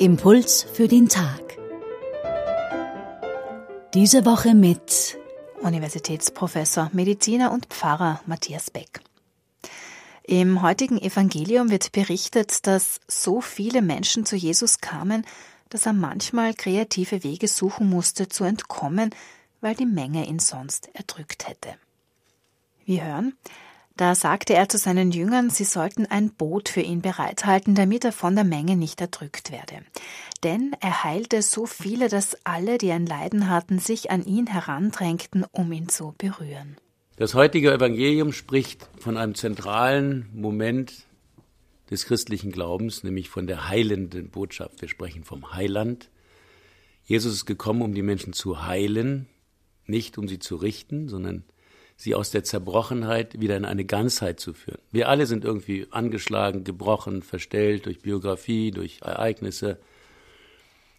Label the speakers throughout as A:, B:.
A: Impuls für den Tag. Diese Woche mit
B: Universitätsprofessor, Mediziner und Pfarrer Matthias Beck. Im heutigen Evangelium wird berichtet, dass so viele Menschen zu Jesus kamen, dass er manchmal kreative Wege suchen musste zu entkommen, weil die Menge ihn sonst erdrückt hätte. Wir hören, da sagte er zu seinen Jüngern, sie sollten ein Boot für ihn bereithalten, damit er von der Menge nicht erdrückt werde. Denn er heilte so viele, dass alle, die ein Leiden hatten, sich an ihn herandrängten, um ihn zu berühren.
C: Das heutige Evangelium spricht von einem zentralen Moment des christlichen Glaubens, nämlich von der heilenden Botschaft. Wir sprechen vom Heiland. Jesus ist gekommen, um die Menschen zu heilen, nicht um sie zu richten, sondern sie aus der Zerbrochenheit wieder in eine Ganzheit zu führen. Wir alle sind irgendwie angeschlagen, gebrochen, verstellt durch Biografie, durch Ereignisse.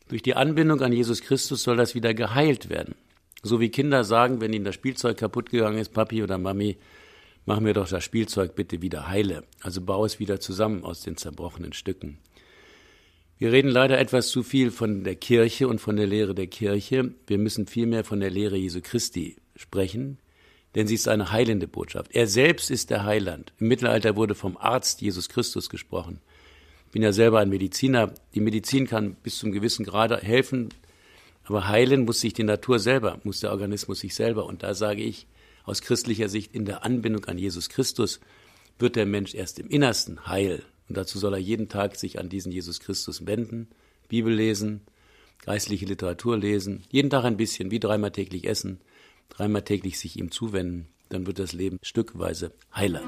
C: Durch die Anbindung an Jesus Christus soll das wieder geheilt werden. So wie Kinder sagen, wenn ihnen das Spielzeug kaputt gegangen ist, Papi oder Mami, mach mir doch das Spielzeug bitte wieder heile. Also baue es wieder zusammen aus den zerbrochenen Stücken. Wir reden leider etwas zu viel von der Kirche und von der Lehre der Kirche. Wir müssen vielmehr von der Lehre Jesu Christi sprechen, denn sie ist eine heilende Botschaft. Er selbst ist der Heiland. Im Mittelalter wurde vom Arzt Jesus Christus gesprochen. Ich bin ja selber ein Mediziner. Die Medizin kann bis zum gewissen Grade helfen, aber heilen muss sich die Natur selber, muss der Organismus sich selber. Und da sage ich aus christlicher Sicht, in der Anbindung an Jesus Christus wird der Mensch erst im Innersten heil. Und dazu soll er jeden Tag sich an diesen Jesus Christus wenden, Bibel lesen, geistliche Literatur lesen, jeden Tag ein bisschen, wie dreimal täglich essen, dreimal täglich sich ihm zuwenden, dann wird das Leben stückweise heiler.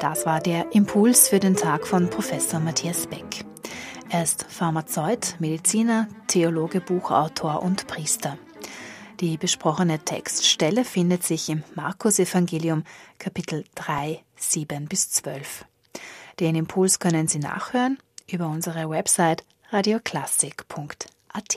B: Das war der Impuls für den Tag von Professor Matthias Beck. Er ist Pharmazeut, Mediziner, Theologe, Buchautor und Priester. Die besprochene Textstelle findet sich im Markus-Evangelium Kapitel 3, 7 bis 12. Den Impuls können Sie nachhören über unsere Website radioklassik.at.